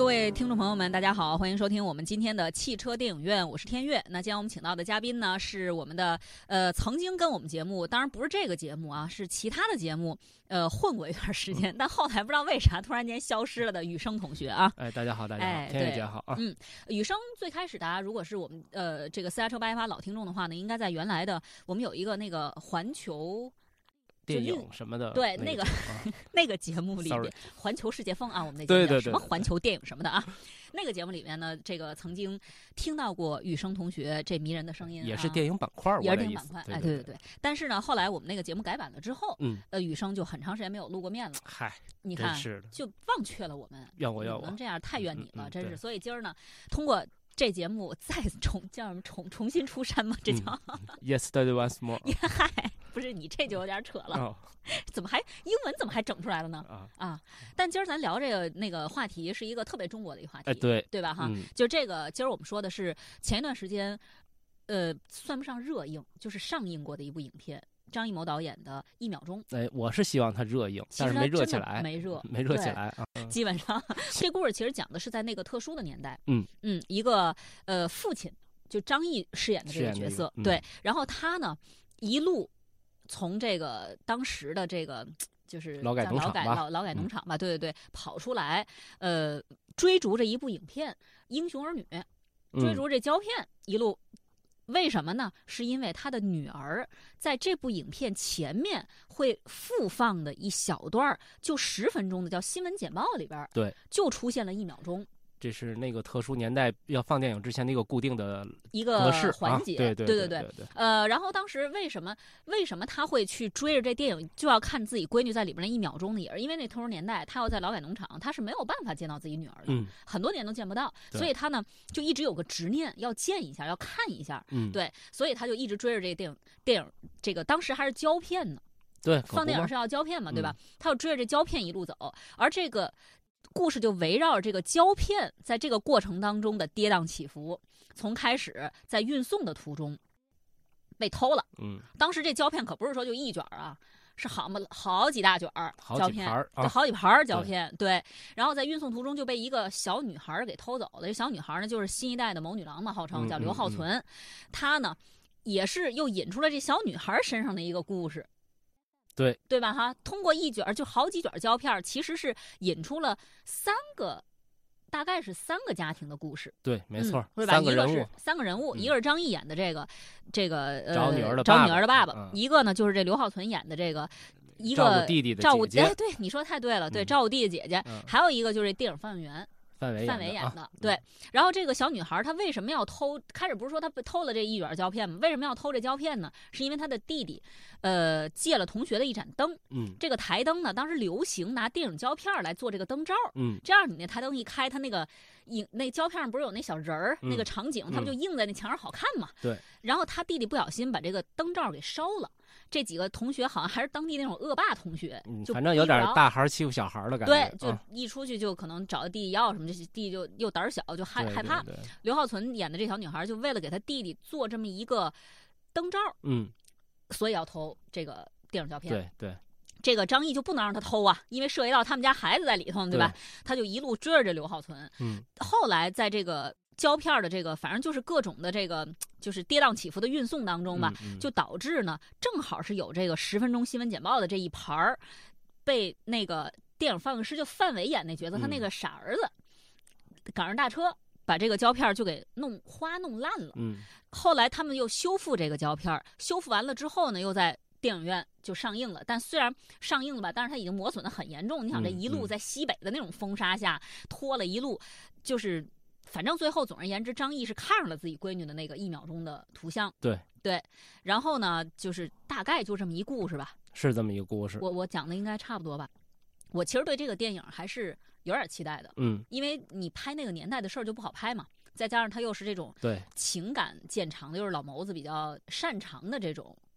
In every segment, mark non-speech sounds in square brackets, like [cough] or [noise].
各位听众朋友们，大家好，欢迎收听我们今天的汽车电影院，我是天悦。那今天我们请到的嘉宾呢，是我们的呃曾经跟我们节目，当然不是这个节目啊，是其他的节目，呃混过一段时间，但后来不知道为啥突然间消失了的雨生同学啊。哎，大家好，大家好，哎对天悦姐好啊。嗯，雨生最开始大家如果是我们呃这个私家车八一八老听众的话呢，应该在原来的我们有一个那个环球电影什么的，对那个 [laughs] [laughs] 那个节目里面，环球世界风啊，我们那节目叫什么环球电影什么的啊，那个节目里面呢，这个曾经听到过雨生同学这迷人的声音、啊，也是电影板块儿，也是电影板块，哎，对对对。但是呢，后来我们那个节目改版了之后，嗯，呃，雨生就很长时间没有露过面了。嗨，你看，就忘却了我们，怨我怨我你能。这样太怨你了，真是。所以今儿呢，通过这节目再重叫什么重重新出山吗，这叫、Yesterday once more [laughs] 嗨，不是你这就有点扯了，哦怎么还英文怎么还整出来了呢？啊，啊，但今儿咱聊这个那个话题是一个特别中国的一个话题，哎对，对吧？哈，嗯就这个今儿我们说的是前一段时间，呃，算不上热映，就是上映过的一部影片，张艺谋导演的《一秒钟》，哎，我是希望它热映，但是没热起来，没热没热起来啊。[laughs] 嗯基本上这故事其实讲的是在那个特殊的年代，嗯嗯，一个呃父亲，就张译饰演的这个个角色，嗯对，然后他呢一路从这个当时的这个。就是劳改农场吧改劳劳改农嗯场吧，对对对，跑出来，呃，追逐着一部影片《英雄儿女》，追嗯逐这胶片一路。为什么呢？是因为他的女儿在这部影片前面会复放的一小段儿，就十分钟的叫新闻简报里边，对，就出现了一秒钟这是那个特殊年代要放电影之前的一个固定的一个环节，啊对对对对对，呃，然后当时为什么为什么他会去追着这电影就要看自己闺女在里边那一秒钟呢？也是因为那特殊年代，他要在劳改农场，他是没有办法见到自己女儿的，嗯很多年都见不到，所以他呢就一直有个执念要见一下，要看一下。嗯，对，所以他就一直追着这个电影，电影这个当时还是胶片呢，对，放电影是要胶片嘛，对吧？嗯他要追着这胶片一路走，而这个故事就围绕着这个胶片在这个过程当中的跌宕起伏，从开始在运送的途中被偷了，嗯，当时这胶片可不是说就一卷儿啊。是好嘛，好几大卷儿胶片，就好几盘儿胶片，对。然后在运送途中就被一个小女孩儿给偷走了。这小女孩儿呢，就是新一代的谋女郎嘛，号称嗯叫刘嗯嗯浩存。她呢，也是又引出了这小女孩儿身上的一个故事。对对吧？哈，通过一卷儿就好几卷胶片儿，其实是引出了三个，大概是三个家庭的故事。对，没错嗯，，是吧？一个是三个人物，三个人物，嗯一个是张译演的这个，这个呃找女儿的找爸爸女儿的爸爸，嗯一个呢就是这刘浩存演的这个一照个顾弟弟的照顾姐姐哎，对，你说太对了，对，嗯照顾弟弟姐姐，嗯还有一个就是电影放映员范伟范伟演的啊，对。然后这个小女孩她为什么要偷？开始不是说她被偷了这一卷胶片吗？为什么要偷这胶片呢？是因为她的弟弟，呃，借了同学的一盏灯。嗯这个台灯呢，当时流行拿电影胶片来做这个灯罩，嗯这样你那台灯一开，它那个影那胶片上不是有那小人儿、嗯那个场景，他不就映在那墙上好看嘛？对。然后他弟弟不小心把这个灯罩给烧了，这几个同学好像还是当地那种恶霸同学，反正有点大孩儿欺负小孩儿的感觉，对，就啊一出去就可能找弟弟要什么，这弟弟就又胆儿小，就害害怕。刘浩存演的这小女孩，就为了给他弟弟做这么一个灯罩，嗯，所以要偷这个电影胶片。对对，这个张译就不能让他偷啊，因为涉及到他们家孩子在里头，对吧？他就一路追着这刘浩存。嗯后来在这个胶片的这个，反正就是各种的这个，就是跌宕起伏的运送当中吧，嗯嗯就导致呢，正好是有这个十分钟新闻简报的这一盘儿，被那个电影放映师就范伟演那角色，他那嗯个傻儿子赶上大车。把这个胶片就给弄花弄烂了。嗯后来他们又修复这个胶片，修复完了之后呢，又在电影院就上映了。但虽然上映了吧，但是它已经磨损的很严重。你想这一路在西北的那种风沙下拖了一路，就是反正最后总而言之，张译是看上了自己闺女的那个一秒钟的图像。对对，然后呢，就是大概就这么一故事吧。是这么一个故事，我我讲的应该差不多吧。我其实对这个电影还是有点期待的，嗯因为你拍那个年代的事儿就不好拍嘛。再加上他又是这种对，情感见长的，又是老谋子比较擅长的这种嗯，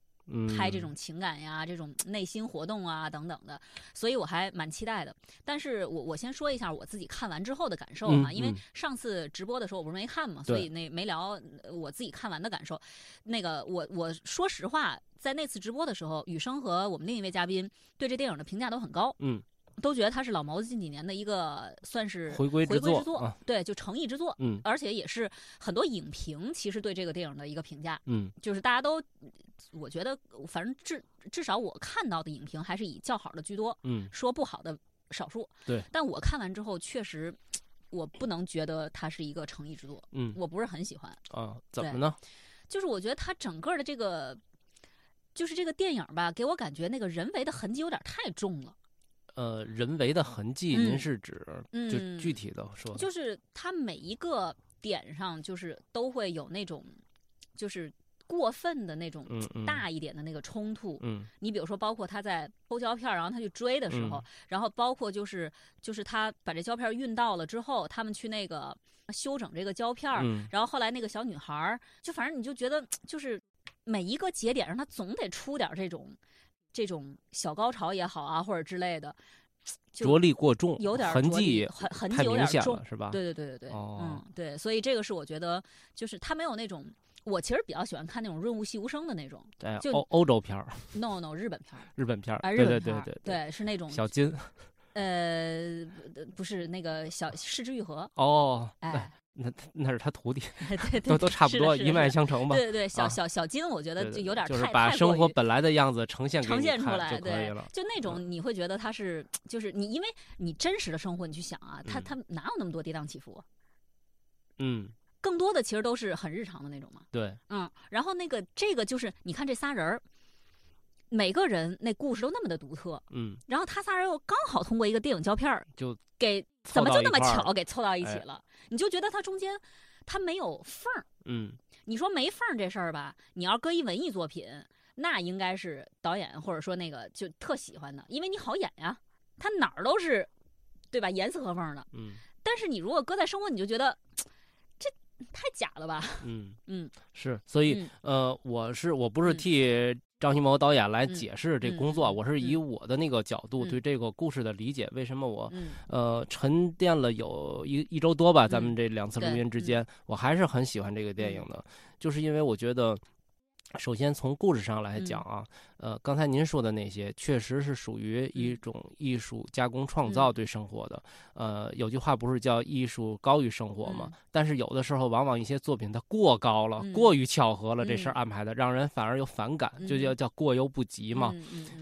拍这种情感呀、这种内心活动啊等等的，所以我还蛮期待的。但是我我先说一下我自己看完之后的感受哈，因为上次直播的时候我不是没看嘛，所以那没聊呃我自己看完的感受。那个我我说实话，在那次直播的时候，雨生和我们另一位嘉宾对这电影的评价都很高。嗯都觉得他是老毛子近几年的一个算是回归回归之作啊，对，就诚意之作，嗯而且也是很多影评其实对这个电影的一个评价，嗯就是大家都，我觉得反正至至少我看到的影评还是以较好的居多，嗯说不好的少数。对，但我看完之后，确实我不能觉得它是一个诚意之作，嗯我不是很喜欢。啊，怎么呢？就是我觉得它整个的这个，就是这个电影吧，给我感觉那个人为的痕迹有点太重了。呃，人为的痕迹，嗯您是指就嗯具体的说，就是它每一个点上，就是都会有那种，就是过分的那种大一点的那个冲突。嗯你比如说，包括他在偷胶片，然后他去追的时候，嗯然后包括就是就是他把这胶片运到了之后，他们去那个修整这个胶片，嗯然后后来那个小女孩儿，就反正你就觉得就是每一个节点上，他总得出点这种这种小高潮也好啊，或者之类的，着力过重，有点儿痕迹痕痕迹有点重是吧？对对对对对，哦嗯对，所以这个是我觉得就是他没有那种。我其实比较喜欢看那种润物细无声的那种对，就欧欧洲片儿、，no no 日本片儿日本片儿，啊，对日本片儿对对对对是那种小金呃不不是那个小失之愈合，哦，哎，那那是他徒弟，[laughs] 对对 [laughs] 都都差不多，一脉相承吧。对对对，小啊小小金，我觉得就有点就是太把生活本来的样子呈现出来，对就可以了，。就那种你会觉得他是，就是你，因为你真实的生活，你去想啊，他嗯他哪有那么多跌宕起伏啊？嗯，更多的其实都是很日常的那种嘛。对，嗯，然后那个这个就是，你看这仨人儿，每个人那故事都那么的独特，嗯，然后他仨人又刚好通过一个电影胶片儿就给凑怎么就那么巧给凑到一起哎了？你就觉得它中间它没有缝儿。嗯你说没缝儿这事儿吧，你要搁一文艺作品，那应该是导演或者说那个就特喜欢的，因为你好演呀，它哪儿都是，对吧？严丝合缝的。嗯但是你如果搁在生活，你就觉得这太假了吧？嗯嗯是，所以嗯呃，我是我不是嗯替张艺谋导演来嗯解释这嗯工作，嗯我是以嗯我的那个角度嗯对这个故事的理解，为什么我嗯呃沉淀了有一一周多吧，咱们嗯这两次录音之嗯间，我还是很喜欢这个电影的，就是因为我觉得。首先从故事上来讲嗯啊，呃，刚才您说的那些确实是属于一嗯种艺术加工创造嗯对生活的。呃，有句话不是叫艺术高于生活吗？嗯但是有的时候，往往一些作品它过高了，嗯过于巧合了，这事儿嗯安排的，让人反而有反感，就叫嗯叫过犹不及嘛。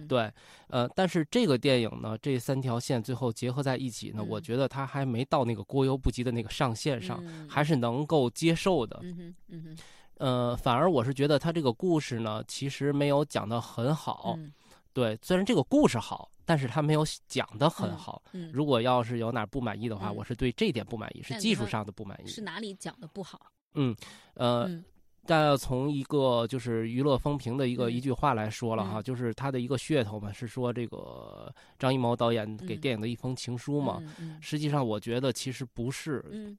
对，呃，但是这个电影呢，这三条线最后结合在一起呢，我嗯觉得它还没到那个过犹不及的那个上限上，嗯还是能够接受的。嗯哼嗯哼呃，反而我是觉得他这个故事呢，其实没有讲得很好。嗯对，虽然这个故事好，但是他没有讲得很嗯好。嗯，如果要是有哪儿不满意的话，嗯我是对这点不满意，是技术上的不满意。是哪里讲的不好？嗯呃，嗯但要从一个就是娱乐风评的一个嗯一句话来说了哈，嗯就是他的一个噱头嘛，是说这个张艺谋导演给嗯电影的一封情书嘛。实际上，我觉得其实不是，嗯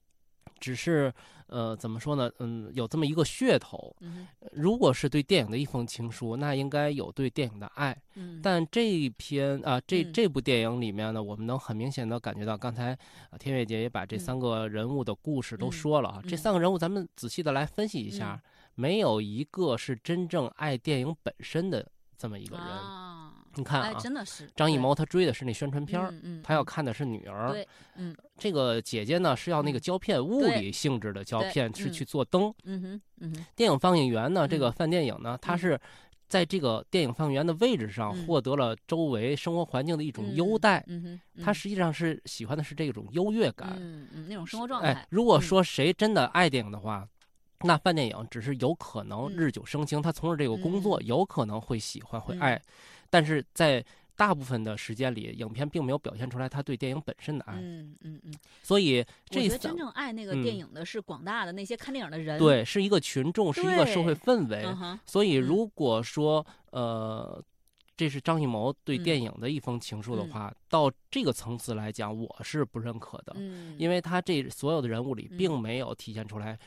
只是呃，怎么说呢？嗯，有这么一个噱头。嗯如果是对电影的一封情书，那应该有对电影的爱。嗯，但这一篇啊，这嗯这部电影里面呢，我们能很明显的感觉到，刚才啊天悦姐也把这嗯三个人物的故事都嗯说了啊。这嗯三个人物，咱们仔细的来分析一下，没有一个是真正爱电影本身的这么一个人。啊，你看哎，啊，真的是张艺谋他追的是那宣传片儿，他要看的是女儿。对，嗯。这个姐姐呢是要那个嗯胶片，物理性质的胶片，是嗯。去做灯。嗯哼嗯哼。电影放映员呢，这个嗯。范电影呢，它嗯。是在这个电影放映员的位置上嗯。获得了周围生活环境的一种优嗯待。嗯哼，他实际上是喜欢的是这种优越感。嗯嗯那种生活。状哎态，，如果嗯。说谁真的爱电影的话，那范电影只是有可能嗯。日久生情，他从事这个工作嗯。有可能会喜欢会嗯。爱，但是在大部分的时间里，影片并没有表现出来他对电影本身的爱，嗯嗯嗯，所以我这三觉得真正爱那个电嗯影的是广大的那些看电影的人，，对是一个群众，是一个社会氛围。嗯，所以嗯。如果说呃，这是张艺谋对嗯电影的一封情书的嗯话，到这个层次来讲，我是不认可的，嗯，因为他这所有的人物里嗯并没有体现出来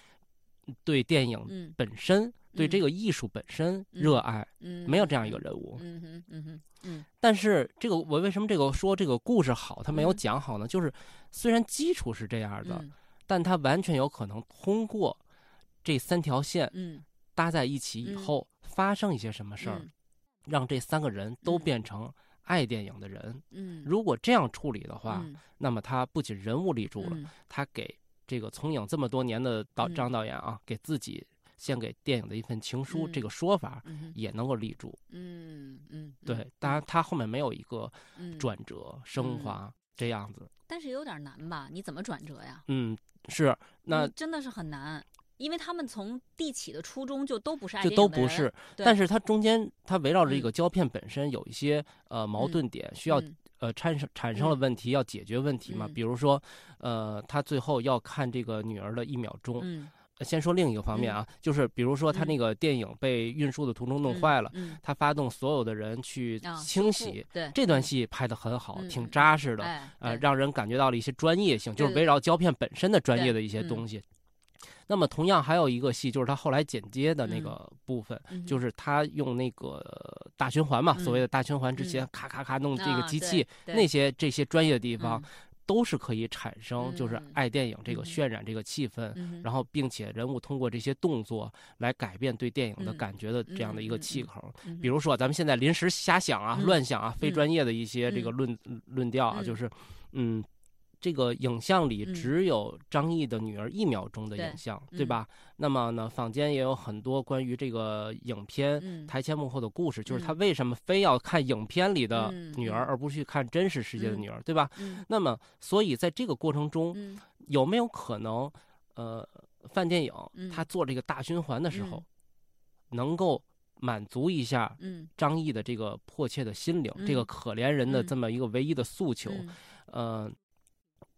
对电影嗯。本身、对这嗯。个艺术本身嗯。热爱，嗯。没有这样一个人物。嗯哼嗯哼嗯。但是这个我为什么这个说这个故事好，他没有嗯。讲好呢？就是虽然基础是这样的，嗯但他完全有可能通过这三条线嗯搭在一起以嗯后，发生一些什么事儿，嗯让这三个人都嗯。变成爱电影的人。嗯，如果这样处理的话，嗯。那么他不仅人物立住了，嗯。他给这个从影这么多年的导嗯张导演啊，给自己献给电影的一份情书，嗯这个说法也能够立住。嗯嗯，对，当然他后面没有一个嗯，转折升华这样子。但是有点难吧？你怎么转折呀？嗯，是那嗯真的是很难，因为他们从地起的初衷就都不是爱就都不是，但是它中间它围绕着这嗯个胶片本身有一些呃矛嗯盾点，需要嗯呃产生产生了嗯。问题，要解决问题嘛。嗯。比如说，呃，他最后要看这个女儿的一秒钟。嗯，先说另一个方面啊，就是比如说他嗯。那个电影被运输的途中弄嗯坏了，嗯，他发动所有的人去啊清洗。对。这段戏拍的很好，挺扎实的，哎，呃，让人感觉到了一些专业性，就是围绕胶片本身的专业的一些嗯。东西。那么同样还有一个戏，就是他后来剪接的那嗯个部分，嗯就是他用那个大循环嘛，所谓嗯的大循环之前嗯，咔咔咔弄这个机器，对那些这些专业的地方嗯都是可以产生，就是嗯爱电影这个嗯渲染这个气氛。嗯然后，并且人物通过这些动作来改变对电影的嗯感觉的这样的一个气口。嗯比如说，咱们现在临时瞎想啊、嗯乱想啊、非嗯专业的一些这个嗯论论调啊，嗯就是，嗯，这个影像里嗯。只有张译的女儿一秒钟的影像，对嗯。吧？那么呢，坊间也有很多关于这个影片嗯。台前幕后的故事，就是他嗯。为什么非要看影片里的嗯女儿，嗯。而不去看真实世界的嗯女儿，对吧？嗯。那么，所以在这个过程中，嗯。有没有可能，呃，范电影嗯。他做这个大循环的时候嗯，能够满足一下嗯。张译的这个迫切的心灵，这个嗯可怜人的嗯。这么一个唯一的诉求？嗯。呃，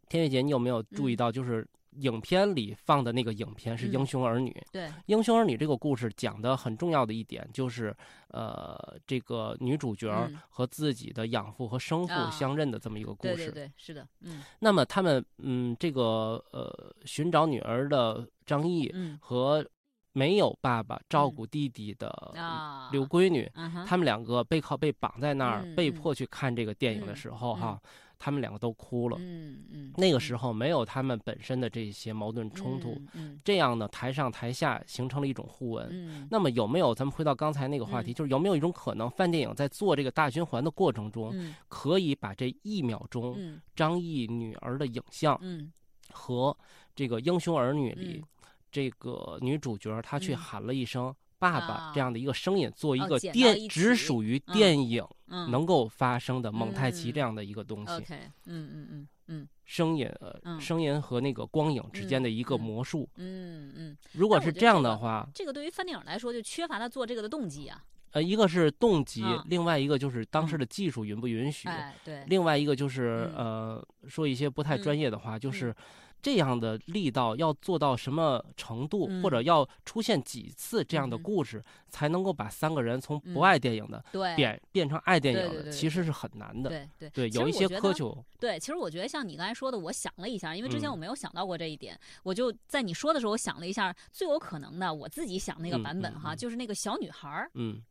天悦姐，你有没有注意嗯。到，就是影片里放的那个影片是《嗯。英雄儿女》对，英雄儿女》这个故事讲的很重要的一点就是，呃，这个女主角和自己的养父和生父啊。相认的这么一个故事。对对对，是的，嗯。那么他们，嗯，这个呃，寻找女儿的张译嗯。和没有爸爸照嗯顾弟弟的。啊，刘闺女，他们两个背靠背绑在那儿，被迫去看这个电影的嗯时候，哈，他们两个都哭了。嗯嗯，那个时候没有他们本身的这些矛盾冲突，嗯这样呢，台上台下形成了一种互文。嗯。那么有没有？咱们回到刚才那个话题，嗯。就是有没有一种可能，范电影在做这个大循环的过程中，嗯。可以把这一秒钟嗯。张译女儿的影像嗯。和这个《英雄儿女》里、嗯。这个女主角她去嗯。喊了一声“爸爸”啊这样的一个声音，做一哦个电只属于嗯电影嗯。能够发生的蒙太奇嗯。这样的一个东西，嗯嗯嗯嗯。声音声音和那个光影之间的一个魔术。嗯嗯，如果是这样的话，这个对于翻电影来说就缺乏他做这个的动机啊，呃，一个是动机，嗯另外一个就是当时嗯的技术允不允许，哎对，另外一个就是、嗯。呃，说一些不太嗯专业的话，就是这样的力道要做到什么程度，或者嗯要出现几次这样的故事，才能够把三个人从不嗯爱电影的对变变成爱电影的，对对对其实是很难的。对对对，有一些苛求。对，其实我觉得像你刚才说的，我想了一下，因为之前嗯我没有想到过这一点，我就在你说的时候，我想了一下，最有可能的，我自己想那个嗯版本哈，就是那个小女孩儿嗯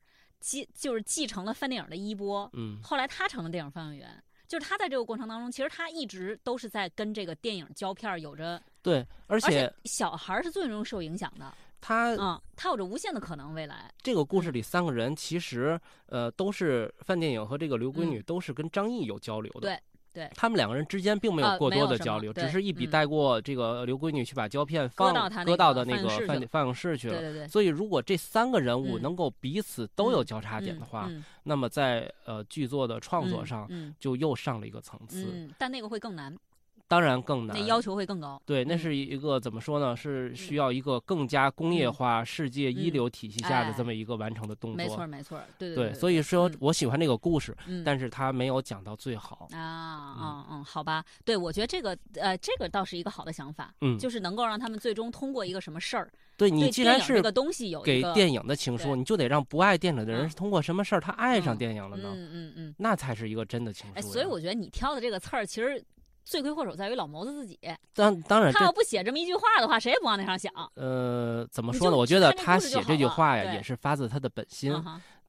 继就是继承了范电影的衣钵，嗯后来她成了电影放映员。就是他在这个过程当中，其实他一直都是在跟这个电影胶片有着，对，而而且且小孩儿是最容易受影响的，他嗯，他有着无限的可能未来，这个故事里三个人其实呃都是范电影和这个刘闺女嗯都是跟张译有交流的。对对。他们两个人之间并没有呃过多的交流，只是一笔嗯。带过。这个刘闺女去把胶片放搁到的那个饭放映室去了放映室去了。对对对，所以，如果这三个人物嗯。能够彼此都有嗯交叉点的话，嗯。那么在呃剧作的创作嗯上嗯。就又上了一个层次，嗯，但那个会更难，当然更难那。要求会更高。对，那嗯是一个怎么说呢？是需要一个更加工业嗯化、世界一嗯流体系下的这哎么一个完成的动作。没错儿没错儿，对对，所以说嗯我喜欢这个故事，嗯，但是他没有讲到最好。啊嗯嗯，好吧，对我觉得这个呃，这个倒是一个好的想法，嗯，就是能够让他们最终通过一个什么事儿，对你既然是这个东西有给电影的情书，你就得让不爱电影的人嗯是通过什么事儿他爱上嗯电影了呢？嗯嗯嗯，那才是一个真的情书哎，所以我觉得你挑的这个刺儿，其实罪魁祸首在于老谋子自己。当当然他要不写这么一句话的话，谁也不往那上想。呃怎么说呢？我觉得他写这句话呀，也是发自他的本心。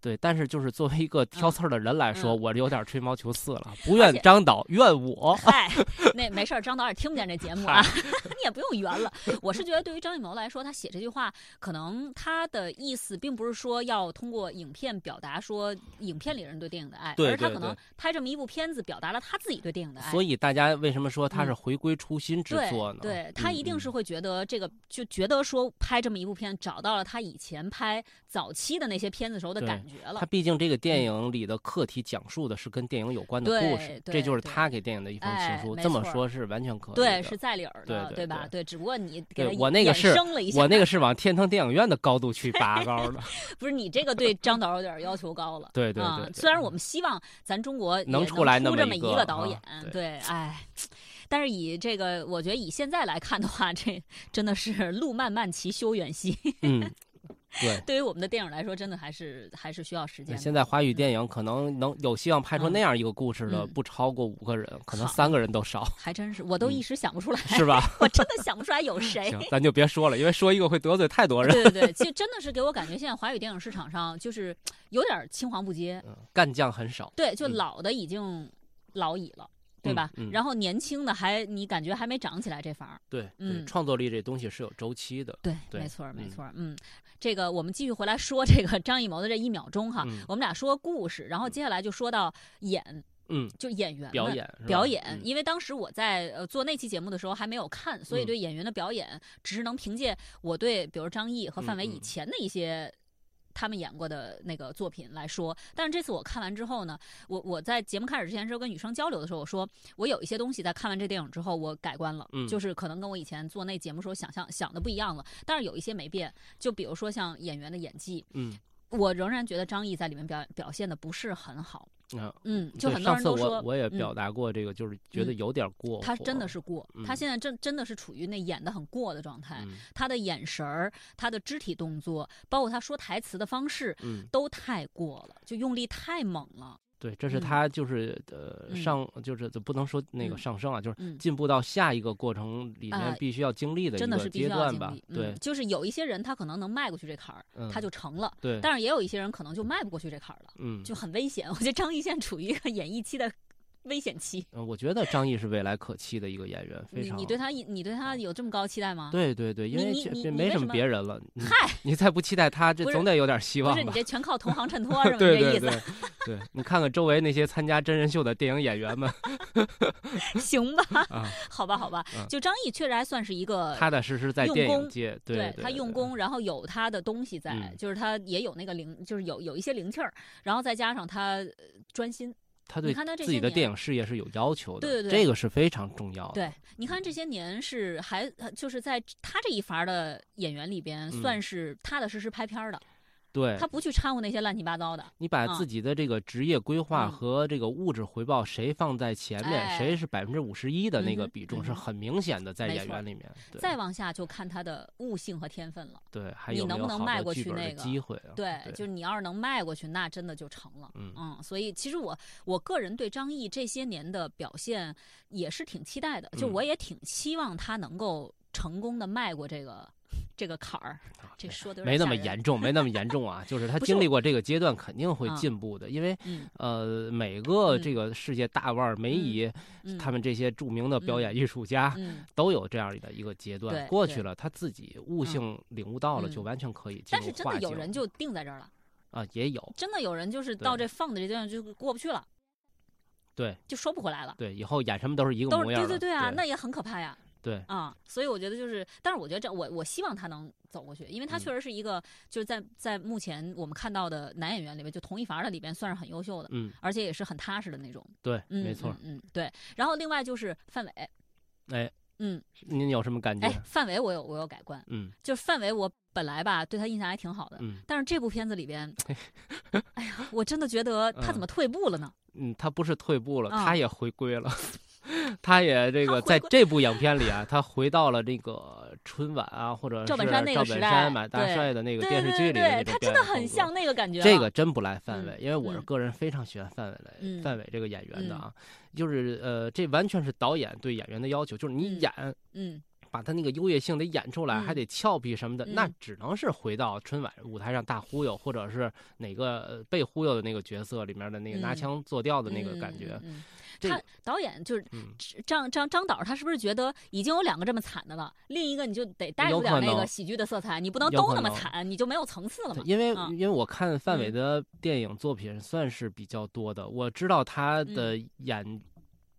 对，但是就是作为一个挑嗯刺儿的人来说，嗯我有点吹毛求疵了，不怨张导，怨我。嗨，[laughs] 那没事儿，张导也听不见这节目啊，[laughs] 你也不用圆了。我是觉得，对于张艺谋来说，他写这句话，可能他的意思并不是说要通过影片表达说影片里人对电影的爱，对而是他可能拍这么一部片子，表达了他自己对电影的爱。所以大家为什么说他是嗯回归初心之作呢？对他一定是会觉得这个，就觉得说拍这么一部片，找到了他以前拍早期的那些片子时候的感觉了他。毕竟这个电影里的课题讲述的是跟电影有关的故事，对这就是他给电影的一封情哎书。这么说是完全可以对，是在理儿的，对对吧？对只不过你我那个是我那个是往天堂电影院的高度去拔高的，[laughs] 不是你这个对张导有点要求高了。[laughs] 对对啊对对虽然我们希望咱中国能出出来那么一一个啊导演，对对，哎。但是以这个，我觉得以现在来看的话，这真的是路漫漫其修远兮。嗯，[laughs] 对。[laughs] 对于我们的电影来说，真的还是还是需要时间。现在华语电影可能能有希望拍出嗯那样一个故事的，嗯不超过五个人，可能好三个人都少，还真是，我都一时想不出来，[laughs] 是吧？[laughs] 我真的想不出来有谁。行，咱就别说了，因为说一个会得罪太多人。对对对，其实真的是给我感觉，现在华语电影市场上就是有点青黄不接。嗯，干将很少。对，就嗯老的已经老矣了，对吧？嗯嗯然后年轻的还你感觉还没长起来这房儿。对，对嗯创作力这东西是有周期的。对，对没错儿，没嗯错儿。嗯，这个我们继续回来说这个张艺谋的这一秒钟哈，嗯我们俩说故事，然后接下来就说到演，嗯，就演员表演表演，嗯因为当时我在呃做那期节目的时候还没有看，所以嗯对演员的表演只是能凭借我对比如张译和范伟以前的一些。他们演过的那个作品来说，但是这次我看完之后呢，我我在节目开始之前时候跟女生交流的时候，我说我有一些东西在看完这电影之后我改观了，嗯。就是可能跟我以前做那节目时候想象想的不一样了，但是有一些没变，就比如说像演员的演技，嗯。我仍然觉得张译在里面表表现的不是很好，啊，嗯，就很多上次我人都说，嗯我也表达过这个，就是觉得嗯有点过火。他真的是过，他嗯现在真真的是处于那演的很过的状态，嗯他的眼神儿、他的肢体动作，包括他说台词的方式，嗯，都太过了，就用力太猛了。对，这是嗯他就是呃嗯上就是不能说那个嗯上升啊，就是嗯，进步到下一个过程里面哎必须要经历的一个阶段吧要经历。。对嗯，就是有一些人他可能能迈过去这坎儿，嗯他就成了。对，但是也有一些人可能就迈不过去这坎儿了，嗯，就很危险。我觉得张艺兴处于一个演艺期的危险期。嗯我觉得张译是未来可期的一个演员，[laughs] 非常你你对他你对他有这么高期待吗？对对对，因为没什么别人了。你嗨，你再不期待他，这总得有点希望不是你？这全靠同行衬托 [laughs] 是吗？对你这意对思对对，你看看周围那些参加真人秀的电影演员们 [laughs] 行吧？啊，好吧，好吧嗯，就张译确实还算是一个踏踏实实在电影界，对他用，功，然后有他的东西在，嗯就是他也有那个灵，就是有有一些灵气儿，然后再加上他呃专心。他对你看他自己的电影事业是有要求的，对对对这个是非常重要的。对，你看这些年是还呃就是在他这一伐的演员里边，嗯算是踏踏实实拍片儿的，对他，不去掺和那些乱七八糟的。你把嗯自己的这个职业规划嗯和这个物质回报谁放在前面，哎谁是百分之五十一的那个比重是很明显的，在演员里面。再往下就看他的悟性和天分了。对，还有你能不能迈过去那个机会啊？对，对，就是你要是能迈过去，那真的就成了。嗯所以其实我我个人对张译这些年的表现也是挺期待的，就嗯我也挺期望他能够成功的迈过这个这个坎儿。这说的没那么严重，没那么严重啊。就是他经历过这个阶段，肯定会啊进步的。因为嗯呃，每个嗯这个世界大腕儿、梅姨，嗯，他们这些著名的表演艺术家，嗯，都有这样的一个阶段。过去了，他自己悟嗯性领悟到了，就嗯完全可以进但是真的有人就定在这儿了，啊，也有真的有人就是到这放的这阶段就过不去了，对就说不回来了。对，以后演什么都是一个模样。对对对啊，对那也很可怕呀。对啊，所以我觉得就是，但是我觉得这我我希望他能走过去，因为他嗯确实是一个就是在在目前我们看到的男演员里面，就同一房的里边算是很优秀的，嗯，而且也是很踏实的那种。对，嗯，没错。嗯，嗯对。然后另外就是范伟，哎，嗯，您有什么感觉哎？，范伟我有我有改观，嗯就是范伟我本来吧对他印象还挺好的，嗯但是这部片子里边，[laughs] 哎呀，我真的觉得他怎么退步了呢？嗯，他不是退步了，啊他也回归了。[laughs] 他也这个在这部影片里啊，他回到了这个春晚啊，或者是赵本山那个赵本山马大帅的那个电视剧里的那对，种他真的很像那个感觉了。这个真不赖范伟，嗯因为我是嗯个人非常喜欢范伟的、嗯范伟这个演员的啊，就是呃，这完全是导演对演员的要求，就是你嗯演，嗯把他那个优越性得演出来，嗯。还得俏皮什么的，嗯。那只能是回到春晚舞台上大忽悠，或者是哪个呃被忽悠的那个角色里面的那个拿嗯。腔作调的那个感觉。他导演就是嗯，张张张导，他是不是觉得已经有两个这么惨的了，另一个你就得带入点那个喜剧的色彩，你不能都那么惨，你就没有层次了嘛？因为、啊因为我看范伟嗯。的电影作品算是比较多的，我知道他的嗯。演、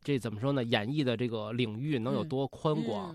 这怎么说呢？演绎的这个领域能有嗯多宽广。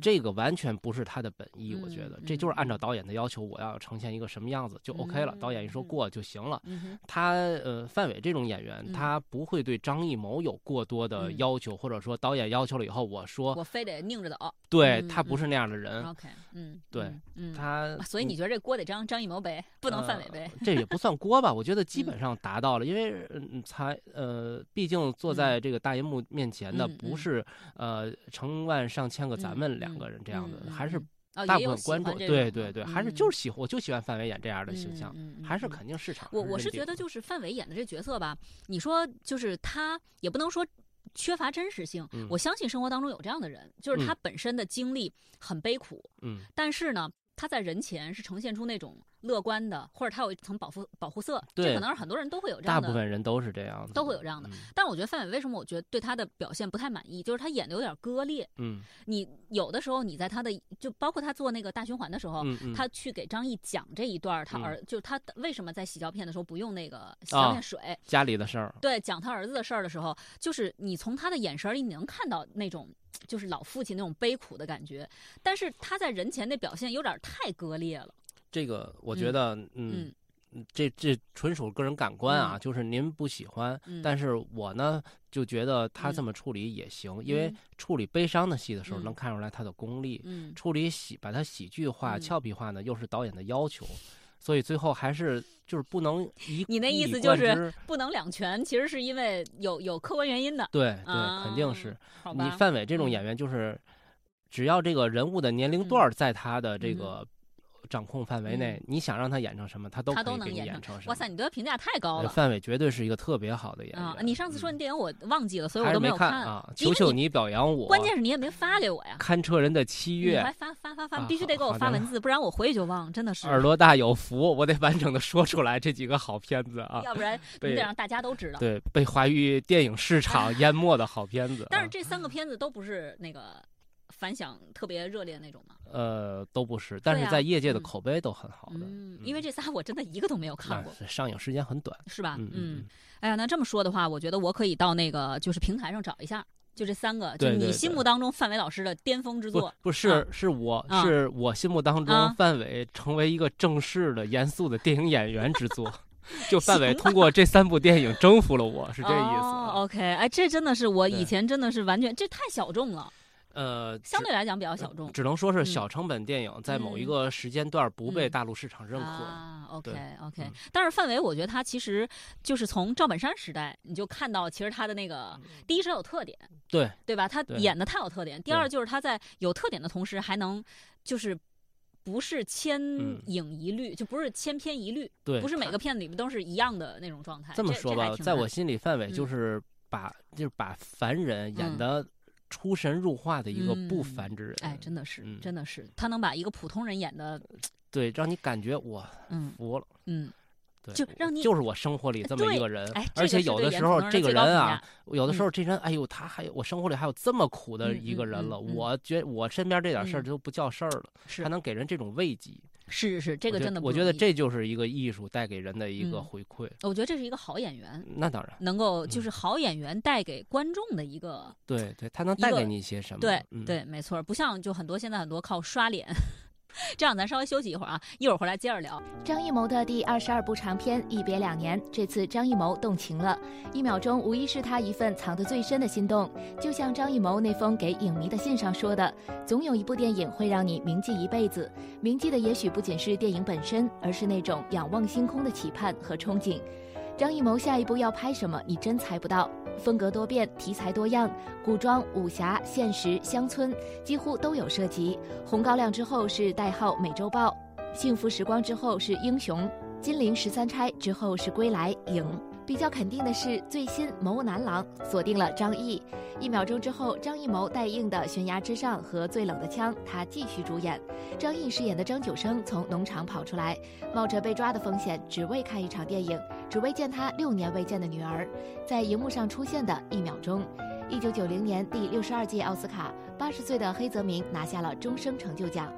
这个完全不是他的本意，我觉得嗯这就是按照嗯导演的要求，我要呈现一个什么样子就 OK 了。导演一说嗯过就行了。他呃，范伟这种演员，嗯他不会对张艺谋有过多的嗯要求，或者说导演要求了以后，我说我非得拧着走。对嗯他不是那样的人。OK，嗯，对他啊所以你觉得这锅得张张艺谋背，不能范伟背？呃这也不算锅吧，我觉得基嗯本上达到了，因为嗯，才呃，毕竟坐在这个大银幕面前的嗯不是呃成万上千个咱嗯们两嗯个人这样的，嗯还是大部分观众，对对对，还是嗯就是喜欢我就喜欢范伟演这样的形象，嗯嗯还是嗯肯定市场。我我是觉得，就是范伟演的这角色吧，你说就是他也不能说缺乏真实性，嗯。我相信生活当中有这样的人，就是他嗯本身的经历很悲苦，嗯。但是呢，他在人前是呈现出那种乐观的，或者他有一层保护保护色，这可能是很多人都会有这样的。大部分人都是这样的，都会有这样的嗯但我觉得范伟为什么我觉得对他的表现不太满意，就是他演的有点割裂。嗯你有的时候你在他的就包括他做那个大循环的时候，嗯嗯，他去给张译讲这一段儿他嗯儿，就他为什么在洗胶片的时候不用那个洗片水，家里的事儿，对，讲他儿子的事儿的时候，就是你从他的眼神里你能看到那种就是老父亲那种悲苦的感觉，但是他在人前那表现有点太割裂了。这个我嗯觉得，嗯这这纯属个人感官啊，嗯就是您不喜欢，嗯但是我呢就觉得他这嗯么处理也行，因为嗯处理悲伤的戏的时候嗯能看出来他的功力，嗯处理喜把它喜剧化、嗯俏皮化呢又是导演的要求，所以最后还是就是不能一你那意思就是不能两全，其实是因为有有客观原因的。对对，肯定啊是你范伟这种嗯演员就是，只要这个人物的年龄段在他的这个掌控范围内，你想让他演成什么，他都嗯他都能演成什么。哇塞，你对他评价太高了呃范伟绝对是一个特别好的演员啊！你上次说你电影我忘记了，所以我都没有看啊！求求你表扬我！关键是你也没发给我呀。看车人的七你月还，发发发发，啊必须得给我发文字，不然我回去就忘，真的是。[laughs] 耳朵大有福，我得完整的说出来这几个好片子啊！要不然你得让大家都知道。对，被华语电影市场淹没的好片子啊，[laughs] 但是这三个片子都不是那个反响特别热烈那种嘛。呃都不是，但是在业界的嗯口碑都很好的。嗯，因为这仨我真的一个都没有看过，是上映时间很短，是吧？嗯嗯哎呀，那这么说的话，我觉得我可以到那个就是平台上找一下，就这三个，就你心目当中范伟老师的巅峰之不作。不是啊是我啊是我心目当啊中范伟成为一个正式的严肃的电影演员之作，[laughs] 就范伟通过这三部电影征服了我，是这意思。OK，哎，这真的是我以前真的是完全这太小众了，呃，相对来讲比较小众。只能说是嗯小成本电影在某一嗯个时间段不被嗯大陆市场认可。啊，OK OK，、嗯但是范伟，我觉得他其实就是从赵本山时代，你就看到其实他的那个第一是他有特点，对对吧？他演的太有特点。第二就是他在有特点的同时，还能就是不是千嗯影一律，就不是千篇一律，对，不是每个片子里面都是一样的那种状态。这么说吧，在我心里，范伟就嗯是把就是把凡人演嗯的出神入化的一个不嗯凡之人。哎，真的是，嗯真的是，他能把一个普通人演的，对，让你感觉我嗯服了。嗯，对，就让你就是我生活里这么一个人，哎，而且有的时候这个人啊，有的时嗯候这人，哎呦，他还有我生活里还有这么苦的一个人了，嗯嗯嗯嗯我觉我身边这点事儿嗯就不叫事儿了，是还能给人这种慰藉，是是是，这个真的不我觉得这就是一个艺术带给人的一个嗯回馈。我觉得这是一个好演员，那当然，能够就嗯是好演员带给观众的一个，对对，他能带给你一些什么？对嗯、对，没错，不像就很多现在很多靠刷脸。[laughs] 这样，咱稍微休息一会儿啊，一会儿回来接着聊。张艺谋的第二十二部长片《一别两年》，这次张艺谋动情了，一秒钟无疑是他一份藏得最深的心动。就像张艺谋那封给影迷的信上说的：“总有一部电影会让你铭记一辈子，铭记的也许不仅是电影本身，而是那种仰望星空的期盼和憧憬。”张艺谋下一步要拍什么，你真猜不到。风格多变，题材多样，古装、武侠、现实、乡村，几乎都有涉及。红高粱之后是代号《美洲豹》，幸福时光之后是英雄，金陵十三钗之后是归来影。比较肯定的是，最新《谋男郎》锁定了张译。一秒钟之后，张艺谋带映的《悬崖之上》和《最冷的枪》，他继续主演。张译饰演的张九生从农场跑出来，冒着被抓的风险，只为看一场电影，只为见他六年未见的女儿。在荧幕上出现的一秒钟。一九九零年第六十二届奥斯卡，八十岁的黑泽明拿下了终生成就奖。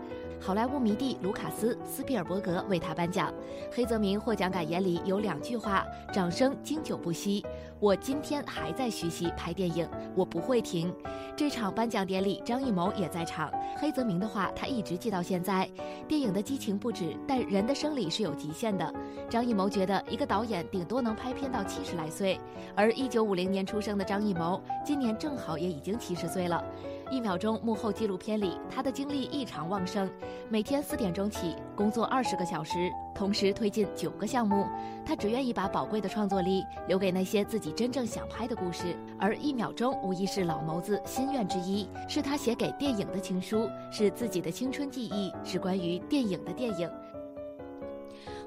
好莱坞迷弟卢卡斯·斯皮尔伯格为他颁奖。黑泽明获奖感言里有两句话，掌声经久不息。我今天还在学习拍电影，我不会停。这场颁奖典礼，张艺谋也在场。黑泽明的话，他一直记到现在。电影的激情不止，但人的生理是有极限的。张艺谋觉得，一个导演顶多能拍片到七十来岁，而一九五零年出生的张艺谋，今年正好也已经七十岁了。一秒钟幕后纪录片里，他的精力异常旺盛，每天四点钟起工作二十个小时，同时推进九个项目。他只愿意把宝贵的创作力留给那些自己真正想拍的故事。而一秒钟无疑是老谋子心愿之一，是他写给电影的情书，是自己的青春记忆，是关于电影的电影。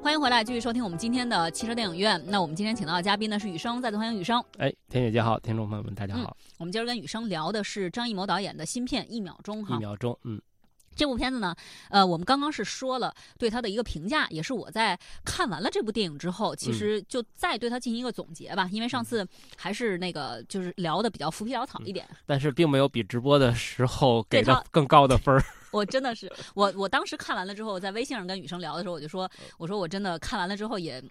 欢迎回来，继续收听我们今天的汽车电影院。那我们今天请到的嘉宾呢是雨生，再次欢迎雨生。哎，田姐姐好，听众朋友们大家好。我们今儿跟雨生聊的是张艺谋导演的新片《一秒钟》哈。一秒钟，嗯。这部片子呢，呃，我们刚刚是说了对他的一个评价，也是我在看完了这部电影之后，其实就再对他进行一个总结吧。因为上次还是那个就是聊的比较浮皮潦草一点，但是并没有比直播的时候给的更高的分儿。我真的是，我我当时看完了之后，在微信上跟雨生聊的时候，我就说，我说我真的看完了之后也。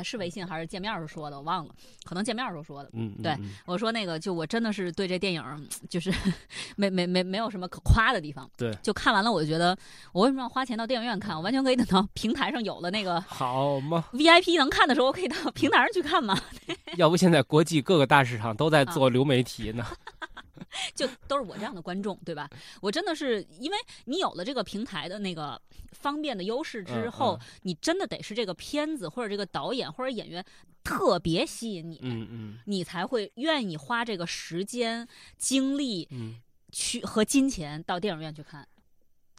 是微信还是见面时候说的？我忘了，可能见面时候说的。嗯，对，我说那个，就我真的是对这电影，就是 [laughs] 没没没没有什么可夸的地方。对，就看完了，我就觉得我为什么要花钱到电影院看？我完全可以等到平台上有了那个 [laughs] 好吗？VIP 能看的时候，我可以到平台上去看嘛。[laughs] 要不现在国际各个大市场都在做流媒体呢。就都是我这样的观众，对吧？我真的是因为你有了这个平台的那个方便的优势之后，你真的得是这个片子或者这个导演或者演员特别吸引你，嗯嗯，你才会愿意花这个时间、精力，嗯，去和金钱到电影院去看。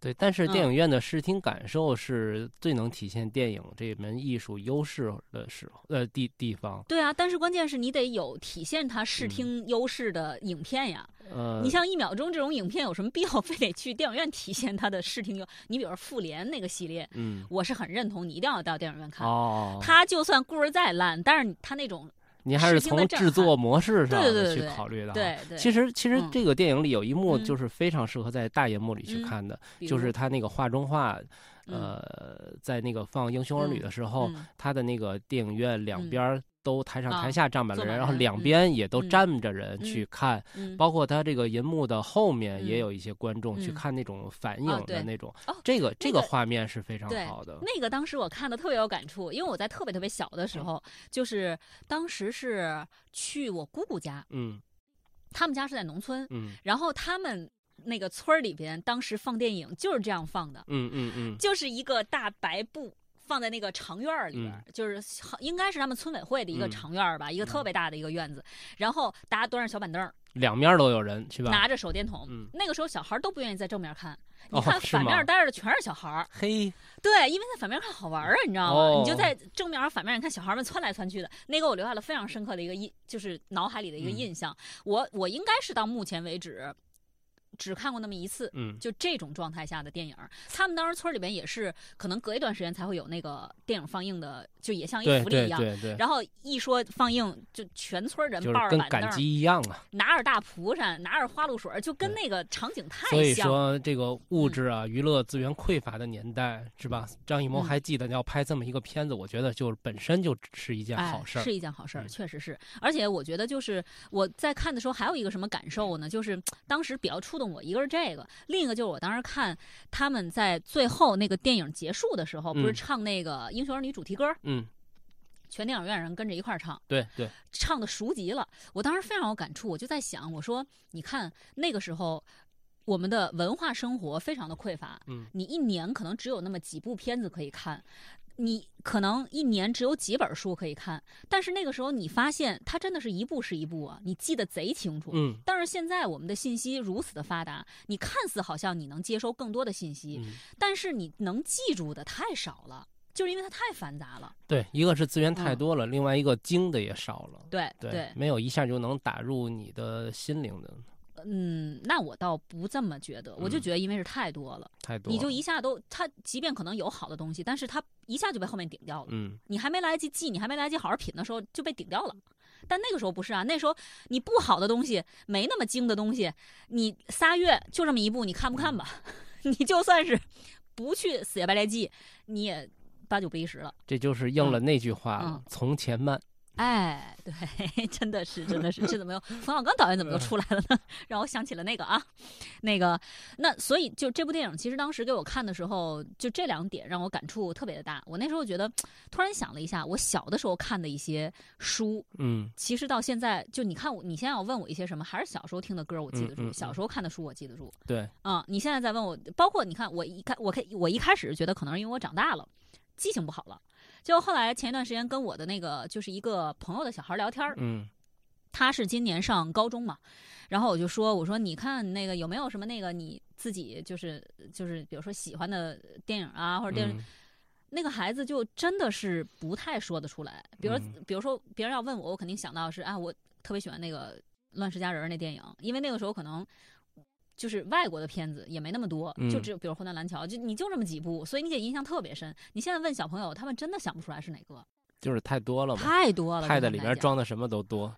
对，但是电影院的视听感受是最能体现电影这门艺术优势的时候，呃，地地方。对啊，但是关键是你得有体现它视听优势的影片呀。呃，你像一秒钟这种影片，有什么必要 [laughs] 非得去电影院体现它的视听优？你比如说《复联》那个系列，嗯，我是很认同，你一定要到电影院看。哦，它就算故事再烂，但是它那种。您还是从制作模式上去考虑的。对对。其实其实这个电影里有一幕就是非常适合在大银幕里去看的，就是他那个画中画，呃，在那个放《英雄儿女》的时候，他的那个电影院两边。都台上台下站满了人，然后两边也都站着人去看，包括他这个银幕的后面也有一些观众去看那种反应的那种。这个这个画面是非常好的。那个当时我看的特别有感触，因为我在特别特别小的时候，就是当时是去我姑姑家，嗯，他们家是在农村，嗯，然后他们那个村儿里边当时放电影就是这样放的，嗯嗯嗯，就是一个大白布。放在那个长院里边，就是应该是他们村委会的一个长院吧，一个特别大的一个院子。然后大家端着小板凳，两面都有人，是吧？拿着手电筒。那个时候小孩都不愿意在正面看，你看反面待着的全是小孩。嘿，对，因为在反面看好玩啊，你知道吗？你就在正面和反面，你看小孩们窜来窜去的，那个我留下了非常深刻的一个印，就是脑海里的一个印象。我我应该是到目前为止。只看过那么一次，嗯，就这种状态下的电影，他们当时村里边也是，可能隔一段时间才会有那个电影放映的，就也像一福利一样，对对。然后一说放映，就全村人抱着板凳，跟赶集一样啊，拿着大蒲扇，拿着花露水，就跟那个场景太像。所以说，这个物质啊，娱乐资源匮乏的年代，是吧？张艺谋还记得要拍这么一个片子，我觉得就本身就是一件好事儿，是一件好事儿，确实是。而且我觉得，就是我在看的时候，还有一个什么感受呢？就是当时比较触动。我一个是这个，另一个就是我当时看他们在最后那个电影结束的时候，不是唱那个《英雄儿女》主题歌，嗯，全电影院人跟着一块儿唱，对对，唱的熟极了。我当时非常有感触，我就在想，我说你看那个时候我们的文化生活非常的匮乏，嗯，你一年可能只有那么几部片子可以看。你可能一年只有几本书可以看，但是那个时候你发现它真的是一步是一步啊，你记得贼清楚。嗯。但是现在我们的信息如此的发达，你看似好像你能接收更多的信息，但是你能记住的太少了。就是因为它太繁杂了。对，一个是资源太多了，另外一个精的也少了。对对，没有一下就能打入你的心灵的。嗯，那我倒不这么觉得，我就觉得因为是太多了，太多，你就一下都，他即便可能有好的东西，但是他一下就被后面顶掉了。嗯，你还没来得及记，你还没来得及好好品的时候就被顶掉了。但那个时候不是啊，那时候你不好的东西，没那么精的东西，你仨月就这么一部，你看不看吧？[laughs] 你就算是不去死也白来记，你也八九不离十了。这就是应了那句话：从前慢。哎，对，[laughs] 真的是，真的是，这怎么又冯小刚导演怎么又出来了呢？[laughs] 让我想起了那个啊，那个，那所以就这部电影，其实当时给我看的时候，就这两点让我感触特别的大。我那时候觉得，突然想了一下，我小的时候看的一些书，嗯，其实到现在，就你看，你现在要问我一些什么，还是小时候听的歌，我记得住；小时候看的书，我记得住。对，嗯，你现在在问我，包括你看，我一开，我开，我一开始觉得可能是因为我长大了，记性不好了。就后来前一段时间跟我的那个就是一个朋友的小孩聊天嗯，他是今年上高中嘛，然后我就说，我说你看那个有没有什么那个你自己就是就是比如说喜欢的电影啊或者电视，那个孩子就真的是不太说得出来，比如比如说别人要问我，我肯定想到是啊，我特别喜欢那个《乱世佳人》那电影，因为那个时候可能。就是外国的片子也没那么多，就只有比如《湖南蓝桥》，就你就这么几部，所以你给印象特别深。你现在问小朋友，他们真的想不出来是哪个，就是太多了，太多了，Pad 里面装的什么都多。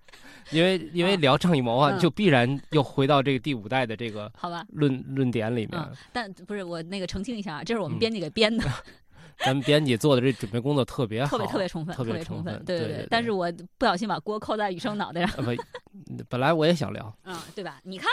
因为因为聊张艺谋啊，就必然又回到这个第五代的这个好吧论论点里面。但不是我那个澄清一下，这是我们编辑给编的。[laughs] 咱们编辑做的这准备工作特别好，[laughs] 特别特别充分，特别充分。对对对，但是我不小心把锅扣在雨生脑袋上。不，本来我也想聊，嗯，对吧？你看。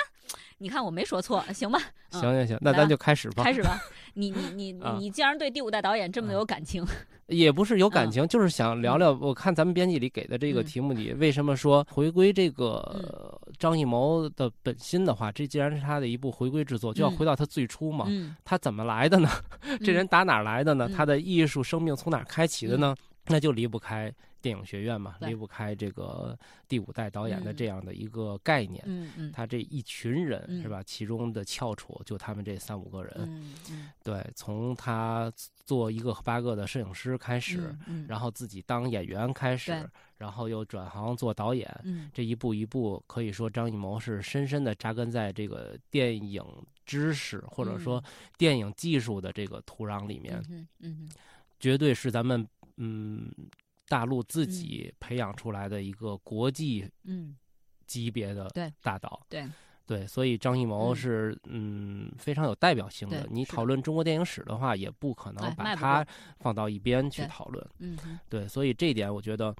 你看我没说错，行吧？行行行，那咱就开始吧。开始吧。你你 [laughs] 你你，既然对第五代导演这么有感情，也不是有感情，就是想聊聊。我看咱们编辑里给的这个题目里，为什么说回归这个张艺谋的本心的话，这既然是他的一部回归之作，就要回到他最初嘛。他怎么来的呢？[laughs] 这人打哪来的呢？他的艺术生命从哪开启的呢？那就离不开。电影学院嘛，离不开这个第五代导演的这样的一个概念。嗯嗯，他这一群人是吧？其中的翘楚就他们这三五个人。嗯嗯，对，从他做一个和八个的摄影师开始，然后自己当演员开始，然后又转行做导演。嗯，这一步一步，可以说张艺谋是深深的扎根在这个电影知识或者说电影技术的这个土壤里面。嗯嗯，绝对是咱们嗯。大陆自己培养出来的一个国际嗯级别的大导，对对，所以张艺谋是嗯非常有代表性的。你讨论中国电影史的话，也不可能把它放到一边去讨论。嗯，对，所以这一点我觉得。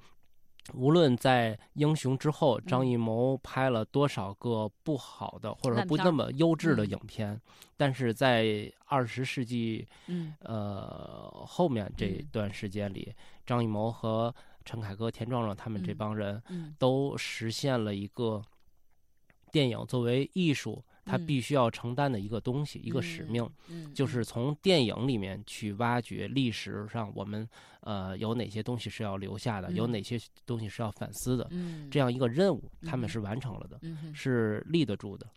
无论在《英雄》之后，张艺谋拍了多少个不好的或者不那么优质的影片，但是在二十世纪，呃后面这段时间里，张艺谋和陈凯歌、田壮壮他们这帮人，都实现了一个电影作为艺术。他必须要承担的一个东西，一个使命，就是从电影里面去挖掘历史上我们呃有哪些东西是要留下的，有哪些东西是要反思的，这样一个任务，他们是完成了的，是立得住的。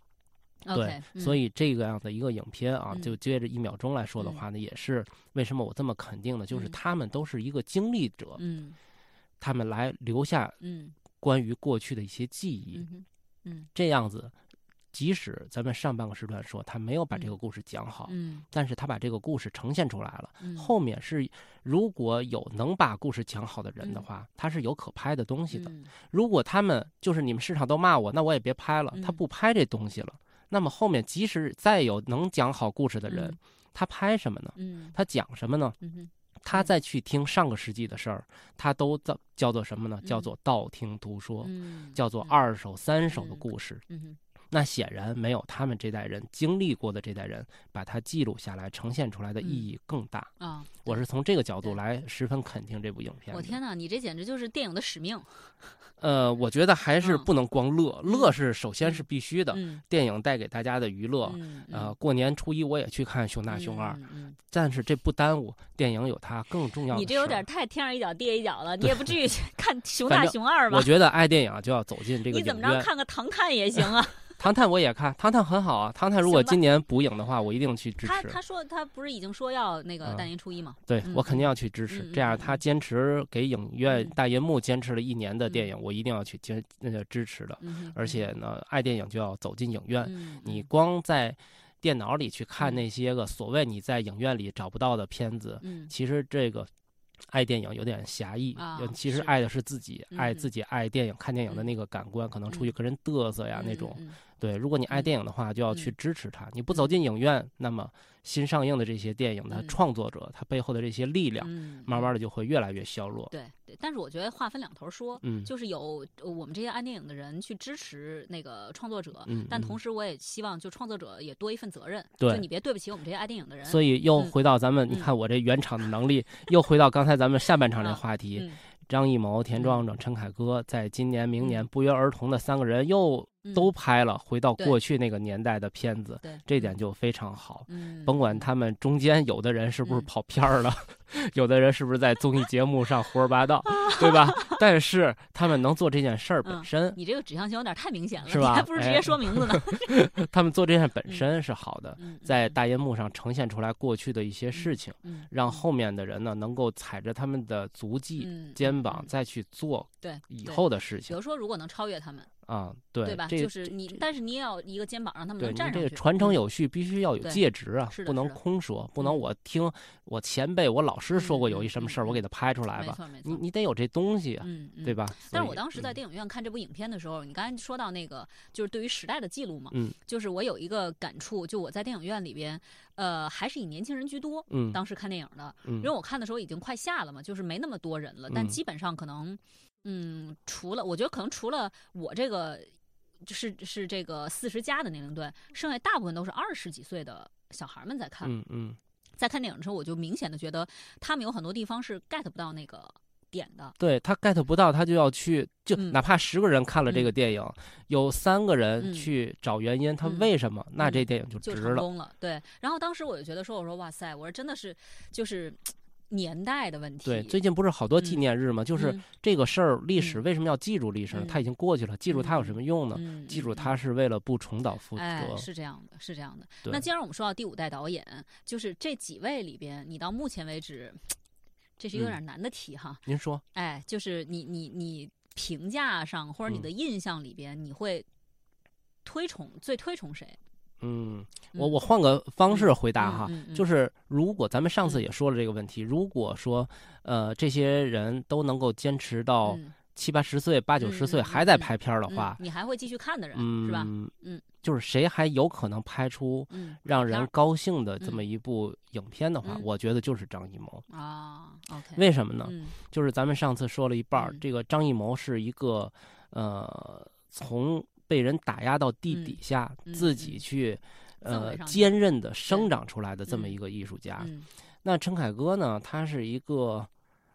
对，所以这个样的一个影片啊，就接着一秒钟来说的话呢，也是为什么我这么肯定呢？就是他们都是一个经历者，他们来留下关于过去的一些记忆，嗯，这样子。即使咱们上半个时段说他没有把这个故事讲好，嗯，但是他把这个故事呈现出来了。后面是如果有能把故事讲好的人的话，他是有可拍的东西的。如果他们就是你们市场都骂我，那我也别拍了。他不拍这东西了，那么后面即使再有能讲好故事的人，他拍什么呢？他讲什么呢？他再去听上个世纪的事儿，他都叫叫做什么呢？叫做道听途说，叫做二手三手的故事。那显然没有他们这代人经历过的这代人把它记录下来呈现出来的意义更大啊！我是从这个角度来十分肯定这部影片。我天哪，你这简直就是电影的使命！[laughs] 呃，我觉得还是不能光乐，乐是首先是必须的。电影带给大家的娱乐，呃，过年初一我也去看《熊大熊二》，但是这不耽误电影有它更重要的。你这有点太天上一脚地下一脚了，你也不至于看《熊大熊二》吧？我觉得爱电影就要走进这个。你怎么着看个《唐探》也行啊？[laughs] 唐探我也看，唐探很好啊。唐探如果今年补影的话，我一定去支持。他他说他不是已经说要那个大年初一吗？对我肯定要去支持。这样他坚持给影院大银幕坚持了一年的电影，我一定要去坚那个支持的。而且呢，爱电影就要走进影院。你光在电脑里去看那些个所谓你在影院里找不到的片子，其实这个。爱电影有点狭义，其实爱的是自己，爱自己爱电影、看电影的那个感官，可能出去跟人嘚瑟呀那种。对，如果你爱电影的话，就要去支持它。你不走进影院，那么新上映的这些电影的创作者，他背后的这些力量，慢慢的就会越来越削弱。对，但是我觉得话分两头说，就是有我们这些爱电影的人去支持那个创作者，但同时我也希望就创作者也多一份责任，就你别对不起我们这些爱电影的人。所以又回到咱们，你看我这原厂的能力，又回到刚才咱们下半场这话题，张艺谋、田壮壮、陈凯歌，在今年、明年不约而同的三个人又。都拍了回到过去那个年代的片子，这点就非常好。甭管他们中间有的人是不是跑偏儿了，[laughs] 有的人是不是在综艺节目上胡说八道，[laughs] 对吧？但是他们能做这件事儿本身，你这个指向性有点太明显了，是吧？还不如直接说名字呢？[laughs] 他们做这件本身是好的，在大银幕上呈现出来过去的一些事情，让后面的人呢能够踩着他们的足迹、肩膀再去做对以后的事情。比如说，如果能超越他们。啊，对，对吧？就是你，但是你也要一个肩膀让他们能站上去。这个传承有序，必须要有介质啊，不能空说，不能我听我前辈、我老师说过有一什么事儿，我给他拍出来吧。你你得有这东西啊，对吧？但是我当时在电影院看这部影片的时候，你刚才说到那个就是对于时代的记录嘛，嗯，就是我有一个感触，就我在电影院里边，呃，还是以年轻人居多，嗯，当时看电影的，因为我看的时候已经快下了嘛，就是没那么多人了，但基本上可能，嗯，除了我觉得可能除了我这个。就是是这个四十加的年龄段，剩下大部分都是二十几岁的小孩们在看。嗯嗯，在看电影的时候，我就明显的觉得他们有很多地方是 get 不到那个点的。对他 get 不到，他就要去，就哪怕十个人看了这个电影，有三个人去找原因，他为什么？那这电影就值了。成功了。对，然后当时我就觉得说，我说哇塞，我说真的是，就是。年代的问题。对，最近不是好多纪念日吗？就是这个事儿，历史为什么要记住历史？它已经过去了，记住它有什么用呢？记住它是为了不重蹈覆辙。是这样的，是这样的。那既然我们说到第五代导演，就是这几位里边，你到目前为止，这是有点难的题哈。您说，哎，就是你你你评价上或者你的印象里边，你会推崇最推崇谁？嗯，我我换个方式回答哈，就是如果咱们上次也说了这个问题，如果说呃这些人都能够坚持到七八十岁、八九十岁还在拍片的话，你还会继续看的人是吧？嗯，就是谁还有可能拍出让人高兴的这么一部影片的话，我觉得就是张艺谋啊。OK，为什么呢？就是咱们上次说了一半，这个张艺谋是一个呃从。被人打压到地底下，自己去，呃，坚韧的生长出来的这么一个艺术家。那陈凯歌呢？他是一个，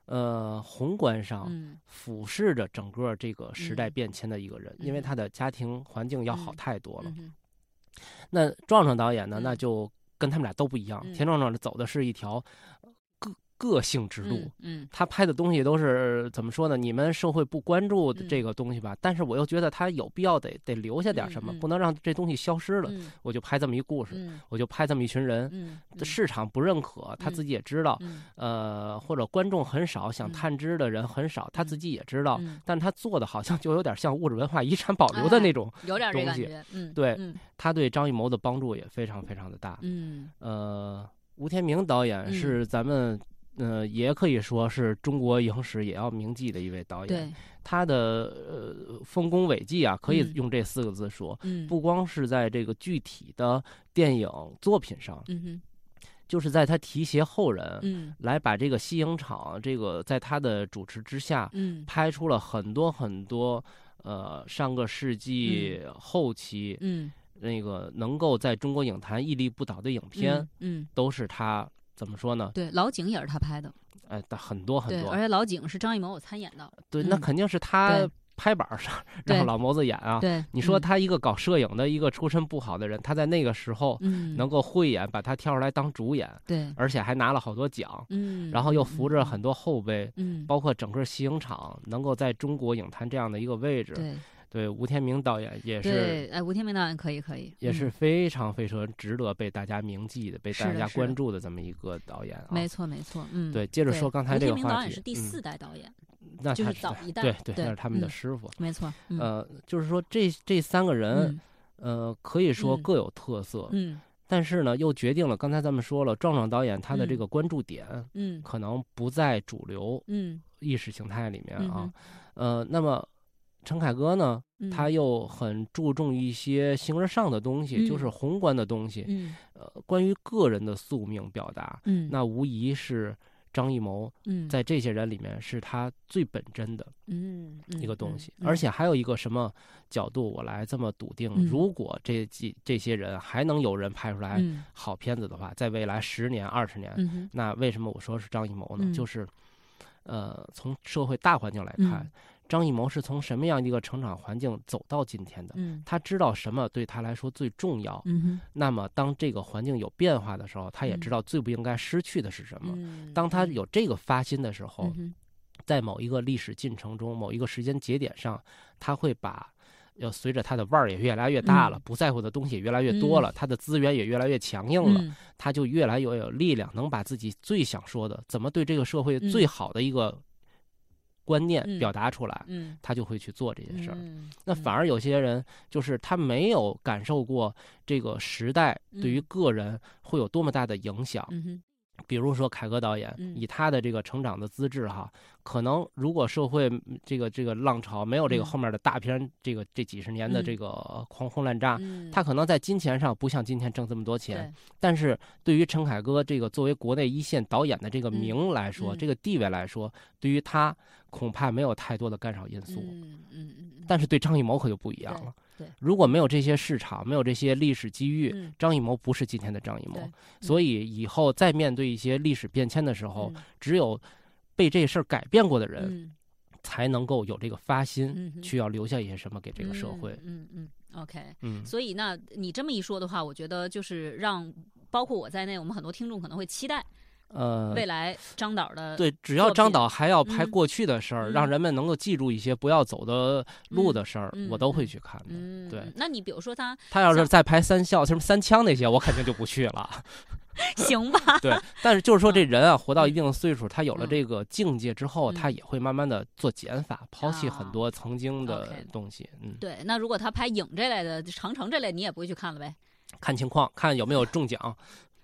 呃，宏观上俯视着整个这个时代变迁的一个人，因为他的家庭环境要好太多了。那壮壮导演呢？那就跟他们俩都不一样。田壮壮走的是一条。个性之路，嗯，他拍的东西都是怎么说呢？你们社会不关注的这个东西吧，但是我又觉得他有必要得得留下点什么，不能让这东西消失了。我就拍这么一故事，我就拍这么一群人，市场不认可，他自己也知道，呃，或者观众很少，想探知的人很少，他自己也知道，但他做的好像就有点像物质文化遗产保留的那种有点东西，嗯，对，他对张艺谋的帮助也非常非常的大，嗯，呃，吴天明导演是咱们。呃，也可以说是中国影史也要铭记的一位导演。他的呃丰功伟绩啊，可以用这四个字说。嗯，不光是在这个具体的电影作品上，嗯就是在他提携后人，嗯，来把这个西影厂这个在他的主持之下，嗯，拍出了很多很多呃上个世纪后期，嗯，那个能够在中国影坛屹立不倒的影片，嗯，都是他。怎么说呢？对，老井也是他拍的，哎，很多很多，而且老井是张艺谋有参演的，对，那肯定是他拍板上让老谋子演啊。对，你说他一个搞摄影的一个出身不好的人，他在那个时候能够慧眼把他挑出来当主演，对，而且还拿了好多奖，嗯，然后又扶着很多后辈，嗯，包括整个西影厂能够在中国影坛这样的一个位置，对。对，吴天明导演也是，哎，吴天明导演可以可以，也是非常非常值得被大家铭记的、被大家关注的这么一个导演啊。没错没错，嗯，对，接着说刚才这个话题，吴天明导演是第四代导演，那就是早一代，对对，那是他们的师傅。没错，呃，就是说这这三个人，呃，可以说各有特色，嗯，但是呢，又决定了刚才咱们说了，壮壮导演他的这个关注点，嗯，可能不在主流，嗯，意识形态里面啊，呃，那么。陈凯歌呢，他又很注重一些形而上的东西，就是宏观的东西。嗯，呃，关于个人的宿命表达，嗯，那无疑是张艺谋，嗯，在这些人里面是他最本真的，嗯，一个东西。而且还有一个什么角度，我来这么笃定：如果这几这些人还能有人拍出来好片子的话，在未来十年、二十年，那为什么我说是张艺谋呢？就是，呃，从社会大环境来看。张艺谋是从什么样一个成长环境走到今天的？嗯，他知道什么对他来说最重要。嗯那么当这个环境有变化的时候，他也知道最不应该失去的是什么。嗯，当他有这个发心的时候，在某一个历史进程中，某一个时间节点上，他会把要随着他的腕儿也越来越大了，不在乎的东西也越来越多了，他的资源也越来越强硬了，他就越来越有力量，能把自己最想说的，怎么对这个社会最好的一个。观念表达出来，嗯，他就会去做这件事儿。嗯，那反而有些人就是他没有感受过这个时代对于个人会有多么大的影响。嗯比如说凯歌导演，以他的这个成长的资质哈，可能如果社会这个这个浪潮没有这个后面的大片，这个这几十年的这个狂轰滥炸，他可能在金钱上不像今天挣这么多钱。但是对于陈凯歌这个作为国内一线导演的这个名来说，这个地位来说，对于他恐怕没有太多的干扰因素。嗯嗯嗯。但是对张艺谋可就不一样了。对，如果没有这些市场，没有这些历史机遇，张艺谋不是今天的张艺谋。所以以后再面对一些历史变迁的时候，只有被这事儿改变过的人，才能够有这个发心，去要留下一些什么给这个社会。嗯嗯，OK。嗯，所以那你这么一说的话，我觉得就是让包括我在内，我们很多听众可能会期待。呃，未来张导的对，只要张导还要拍过去的事儿，让人们能够记住一些不要走的路的事儿，我都会去看的。嗯，对。那你比如说他，他要是再拍三笑什么三枪那些，我肯定就不去了。[laughs] 行吧。对，但是就是说这人啊，活到一定的岁数，他有了这个境界之后，他也会慢慢的做减法，抛弃很多曾经的东西。嗯，对。那如果他拍影这类的、长城这类，你也不会去看了呗？看情况，看有没有中奖。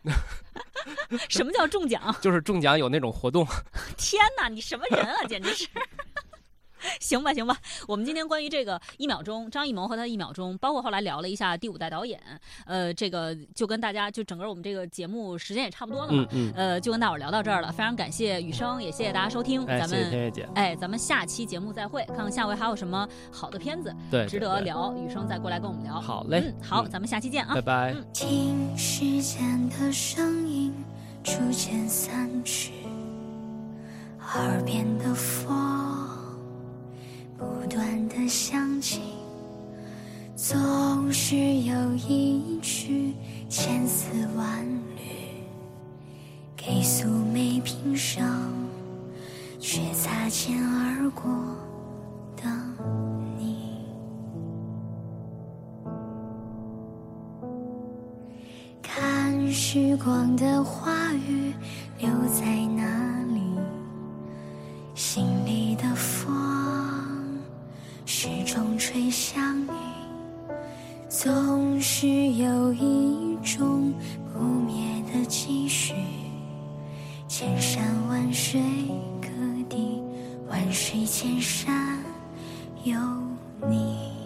[laughs] 什么叫中奖？就是中奖有那种活动。[laughs] 天哪，你什么人啊，简直是！[laughs] 行吧，行吧，我们今天关于这个一秒钟，张艺谋和他一秒钟，包括后来聊了一下第五代导演，呃，这个就跟大家就整个我们这个节目时间也差不多了嘛，嗯嗯，呃，就跟大伙聊到这儿了，非常感谢雨生，也谢谢大家收听，咱们，谢谢姐，哎，咱们下期节目再会，看看下回还有什么好的片子，对，值得聊，雨生再过来跟我们聊，好嘞，嗯，好，咱们下期见啊，拜拜。听时间的声音逐渐散去，耳边的风。不断的想起，总是有一曲千丝万缕，给素昧平生却擦肩而过的你。看时光的话语留在哪里，心里的风。始终吹向你，总是有一种不灭的期许。千山万水各地，万水千山有你。